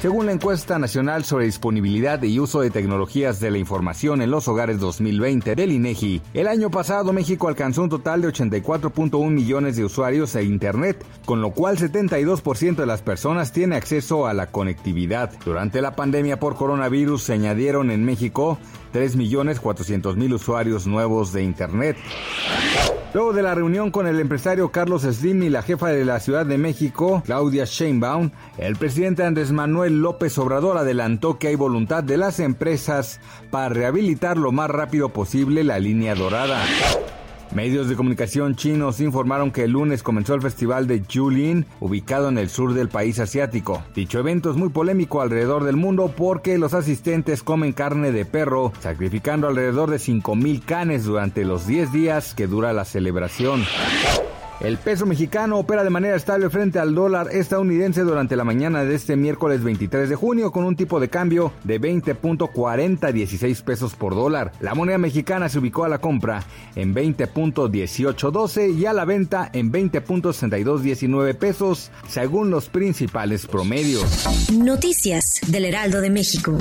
Según la encuesta nacional sobre disponibilidad y uso de tecnologías de la información en los hogares 2020 del INEGI, el año pasado México alcanzó un total de 84.1 millones de usuarios de Internet, con lo cual 72% de las personas tiene acceso a la conectividad. Durante la pandemia por coronavirus se añadieron en México 3.400.000 usuarios nuevos de Internet. Luego de la reunión con el empresario Carlos Slim y la jefa de la Ciudad de México, Claudia Sheinbaum, el presidente Andrés Manuel López Obrador adelantó que hay voluntad de las empresas para rehabilitar lo más rápido posible la línea dorada. Medios de comunicación chinos informaron que el lunes comenzó el festival de Julin, ubicado en el sur del país asiático. Dicho evento es muy polémico alrededor del mundo porque los asistentes comen carne de perro, sacrificando alrededor de 5.000 canes durante los 10 días que dura la celebración. El peso mexicano opera de manera estable frente al dólar estadounidense durante la mañana de este miércoles 23 de junio con un tipo de cambio de 20.4016 pesos por dólar. La moneda mexicana se ubicó a la compra en 20.1812 y a la venta en 20.6219 pesos según los principales promedios. Noticias del Heraldo de México.